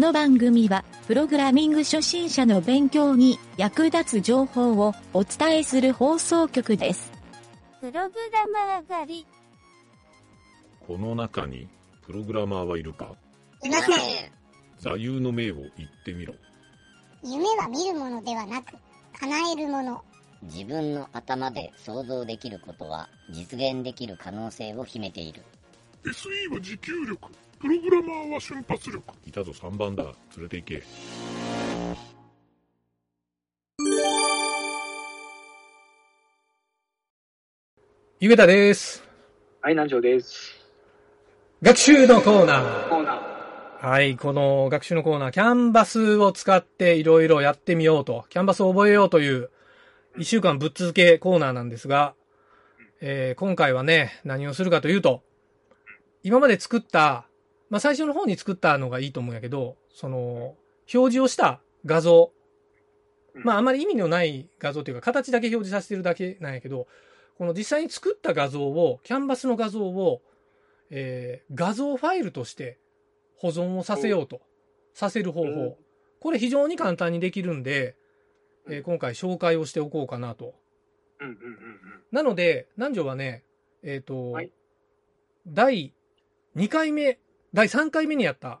の番組は、プログラミング初心者の勉強に役立つ情報をお伝えする放送局です。プログラマー狩り。この中にプログラマーはいるか？いません。座右の銘を言ってみろ。夢は見るものではなく、叶えるもの。自分の頭で想像できることは実現できる可能性を秘めている SE は持久力プログラマーは瞬発力いたぞ3番だ。連れて行け。ゆげたです。はい、南條です。学習のコーナー。コーナー。はい、この学習のコーナー、キャンバスを使っていろいろやってみようと、キャンバスを覚えようという、一週間ぶっ続けコーナーなんですが、えー今回はね、何をするかというと、今まで作った、まあ、最初の方に作ったのがいいと思うんやけど、その、表示をした画像、まあ、あまり意味のない画像というか、形だけ表示させてるだけなんやけど、この実際に作った画像を、キャンバスの画像を、えー画像ファイルとして保存をさせようと、させる方うん。法。これ非常に簡単にできるんで、えー今回紹介をしておこうかなと。なので、南條はね、えっ、と、はい。第2回目、第3回目にやった、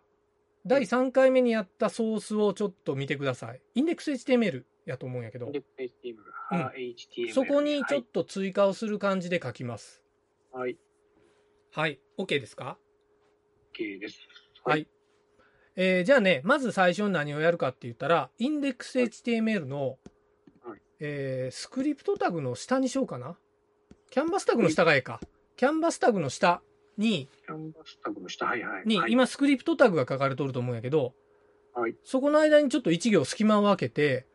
第3回目にやったソースをちょっと見てください。インデックス HTML やと思うんやけど。そこにちょっと追加をする感じで書きます。はい。はい。OK ですか？OK です。はい。。えーじゃあね、まず最初に何をやるかって言ったら、インデックス HTML の、はいえースクリプトタグの下にしようかな。キャンバスタグの下がええか。キャンバスタグの下に、キャンバスタグの下、はいはい。に、はい、今スクリプトタグが書かれとると思うんやけど、はいそこの間にちょっと1行隙間を空けて、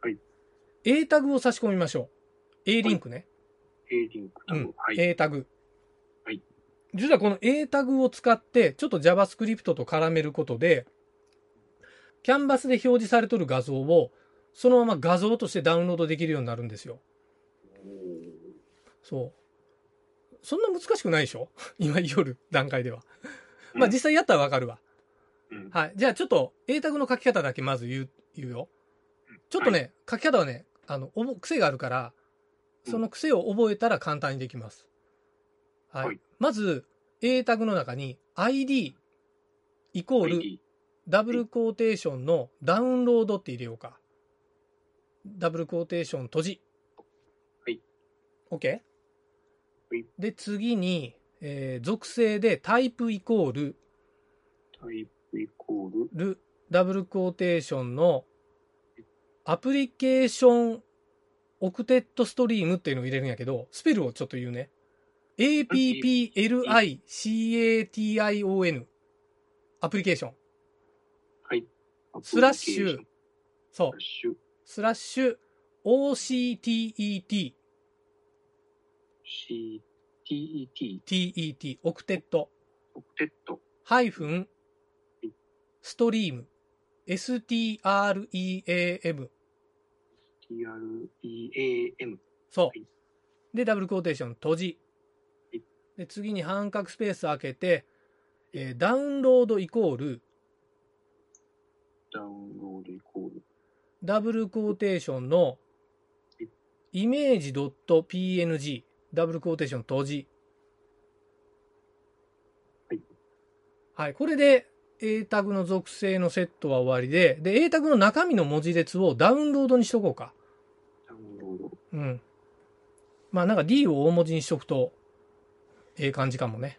はい A タグを差し込みましょう。A リンクね。A リンクタうん。グ。はい。A タグ。はい実はこの A タグを使って、ちょっと JavaScript と絡めることで、キャンバスで表示されとる画像を、そのまま画像としてダウンロードできるようになるんですよ。そう。そんな難しくないでしょ？今夜段階では。まあ実際やったらわかるわ。うんはい。じゃあちょっと A タグの書き方だけまず言う、言うよ。ちょっとね、書き方はね、あの、おぼ癖があるから、その癖を覚えたら簡単にできます。はい。はいまず、A タグの中に ID イコールダブルコーテーションのダウンロードって入れようか。ダブルコーテーション閉じ。はい。OK? はいで、次に、えー属性でタイプイコールタイプイコール。ルダブルコーテーションのapplication octet stream っていうのを入れるんやけど、スペルをちょっと言うね。APPLICATION application。はい。スラッシュそうスラッ。シュ。スラッシュ OCTET CTET。TET octet octet。ハイフンストリーム STREAM TREAM。そうはい。で、ダブルコーテーション閉じはい。で、次に半角スペース開けて、えーダウンロードイコール、ダウンロードイコール。ダブルコーテーションのイメージ .png、ダブルコーテーション閉じ。はい。はい。これで A タグの属性のセットは終わりで、で、A タグの中身の文字列をダウンロードにしとこうか。ダウンロード。うん。まあなんか D を大文字にしとくと、ええ感じかもね。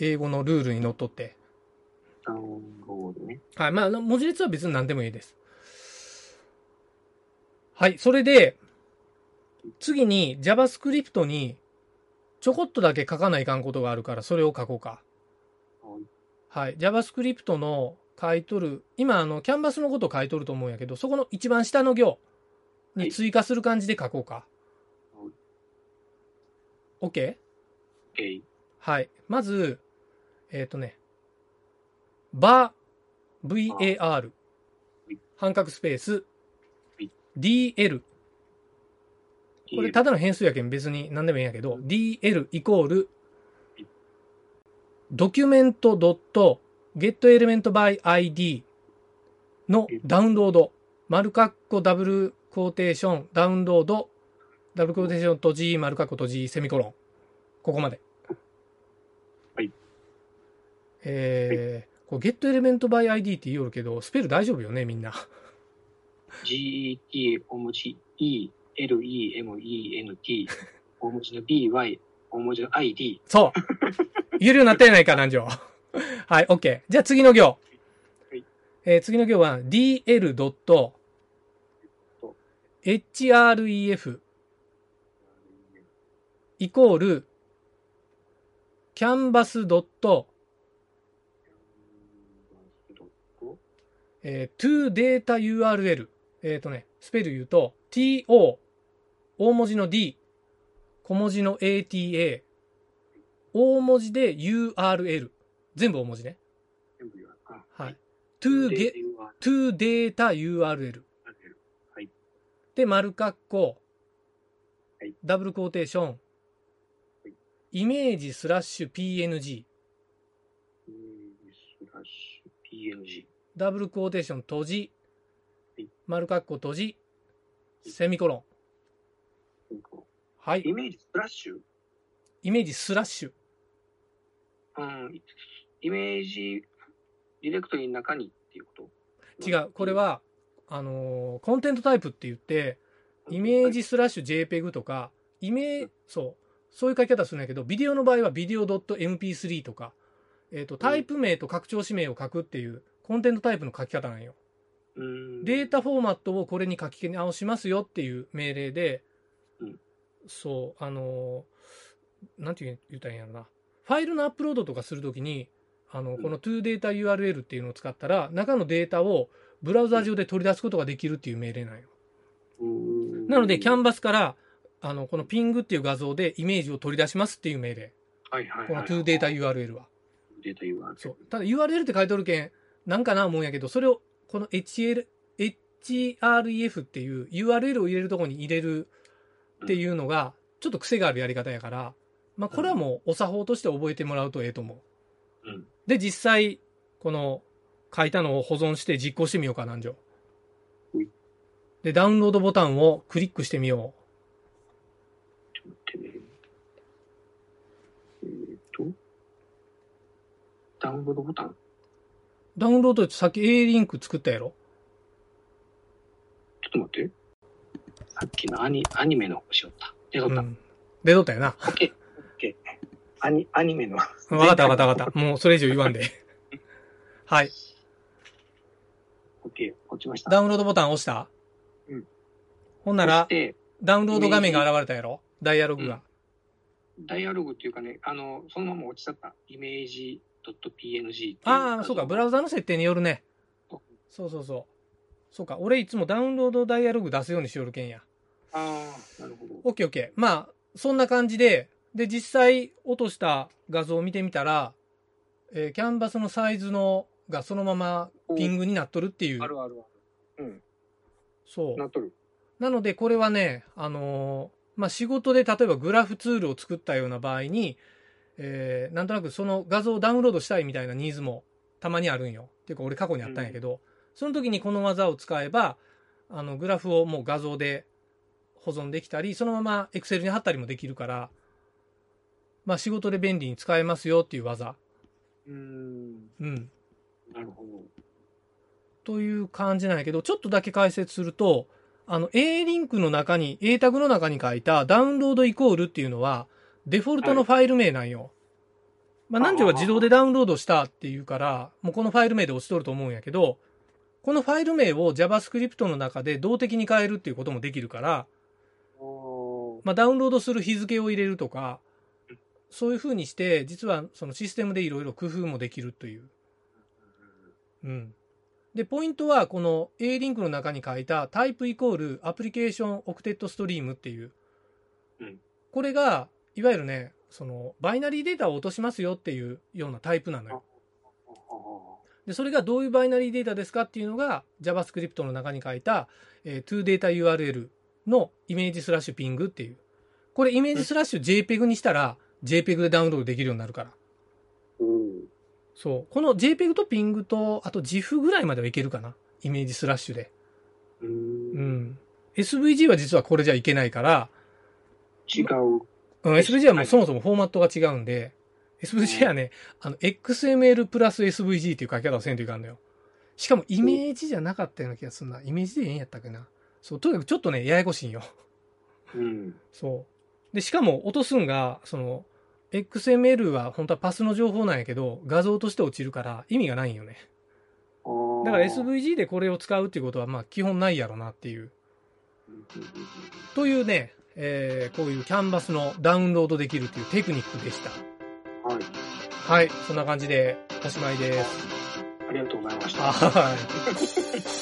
英語のルールにのっとって。ダウンロードね。はい。まあ、文字列は別に何でもいいです。はい。それで、次に JavaScript にちょこっとだけ書かないかんことがあるから、それを書こうか。はい。はい。JavaScript の書いとる、今あの、キャンバスのこと書いとると思うんやけど、そこの一番下の行に追加する感じで書こうか。はい。はい。まず、えっ、とね、バ var い半角スペースい dl これただの変数やけん別に何でもいいんやけど dl イコールいドキュメントドット get element by ID のダウンロード、丸括弧ダブルクォーテーション、ダウンロード、ダブルクォーテーション閉じ、丸括弧閉じ、セミコロン。ここまで。はい。えー、これ get element by ID って言いよるけど、スペル大丈夫よね、みんな。GET 大文字 E、L、E、M、E、N、T、大文字の B、Y、大文字の I、D。そう。言えるようになったやないか、南條。はい、OK。じゃあ次の行。はいえー次の行は dl.href イコール canvas. えー to data URL。えっ、とね、スペル言うと to 大文字の d 小文字の ata 大文字で URL。全部大文字ね。はい。to, get, to data URL。はい。で、丸括弧。はい、ダブルコーテーション。い、イメージスラッシュ PNG。ダブルコーテーション閉じ。はい、丸括弧閉じ、セミコロン。はい。イメージスラッシュ？イメージスラッシュ。うん。イメージディレクトリの中にっていうこと？違う。これ、は、あのー content type って言って、イメージスラッシュ JPEG とか、イメーそう、そういう書き方するんだけど、ビデオの場合はビデオ .mp3 とか、えっ、と、タイプ名と拡張子名を書くっていう、コンテントタイプの書き方なんよ。うん。データフォーマットをこれに書き直しますよっていう命令で、うんそう、あのーなんて言ったらいいんやろな。ファイルのアップロードとかするときに、あの、この toDataURL っていうのを使ったら、中のデータをブラウザ上で取り出すことができるっていう命令なんよ。うんなので、キャンバスから、あの、このピングっていう画像でイメージを取り出しますっていう命令。はいはいこのはい。toDataURL は。データ URL。そう。ただ URL って書いておるけん、なんかな思うんやけど、それを、この HL、href っていう URL を入れるところに入れるっていうのが、ちょっと癖があるやり方やから、まあ、これはもうお作法として覚えてもらうとええと思う。うん。で、実際、この書いたのを保存して実行してみようか、南條ほい。で、ダウンロードボタンをクリックしてみよちょっと待ってね。えーっと、ダウンロードボタン？う。ダウンロードってさっき A リンク作ったやろちょっと待って。さっきのアニアニメのしよった。出とった。うん。出とったよな。オッケー。オッケー。アニ、アニメの。わかったわかったわかった。もうそれ以上言わんで。はい。オッケー。落ちました。ダウンロードボタン押した？うん。ほんならダウンロード画面が現れたやろ？ダイアログが。ダイアログっていうかね、あの、そのまま落ちちゃった。イメージ .png ああ、そうか、ブラウザの設定によるね。そうそうそう。そうか、俺いつもダウンロードダイアログ出すようにしよるけんや。ああ、なるほど。オッケーオッケー。まあ、そんな感じで、で、実際落とした画像を見てみたら、えーキャンバスのサイズのがそのままピングになっとるっていうあ。るあるある。うん。そうな。っとる。なので、これはね、あのーまあ、仕事で例えばグラフツールを作ったような場合に、えーなんとなくその画像をダウンロードしたいみたいなニーズもたまにあるんよ。っていうか、俺過去にあったんやけど、その時にこの技を使えば、あの、グラフをもう画像で保存できたり、そのまま Excel に貼ったりもできるから、まあ、仕事で便利に使えますよっていう技。うーん。うん。なるほど。という感じなんやけど、ちょっとだけ解説すると、あの、A リンクの中に、A タグの中に書いたダウンロードイコールっていうのは、デフォルトのファイル名なんよ。まあ、何時は自動でダウンロードしたっていうから、もうこのファイル名で押しとると思うんやけど、このファイル名を JavaScript の中で動的に変えるっていうこともできるから、まあ、ダウンロードする日付を入れるとか、そういう風にして、実はそのシステムでいろいろ工夫もできるという。うん。で、ポイントは、この A リンクの中に書いたタイプイコールアプリケーションオクテッドストリームっていう。うんこれが、いわゆるね、その、バイナリーデータを落としますよっていうようなタイプなのよ。で、それがどういうバイナリーデータですかっていうのが JavaScript の中に書いた、えー toDataURL のイメージスラッシュピングっていう。これイメージスラッシュ JPEG にしたら JPEG でダウンロードできるようになるから。おーそう。この JPEG と PING と、あと GIF ぐらいまではいけるかな。イメージスラッシュで。う。うんん。SVG は実はこれじゃいけないから、違う。うん、SVG はもうそもそもフォーマットが違うんで、SVG はね、あの、XML プラス SVG っていう書き方をせんといかんのよ。しかもイメージじゃなかったような気がするな。イメージでええんやったっけな。そう、とにかくちょっとね、ややこしいんよ。うん。そう。で、しかも落とすんが、その、XML は本当はパスの情報なんやけど、画像として落ちるから意味がないんよね。だから SVG でこれを使うっていうことは、まあ基本ないやろなっていう。というね、えー、こういうキャンバスのダウンロードできるというテクニックでした。はい。はい、そんな感じでおしまいです。ありがとうございました。はい。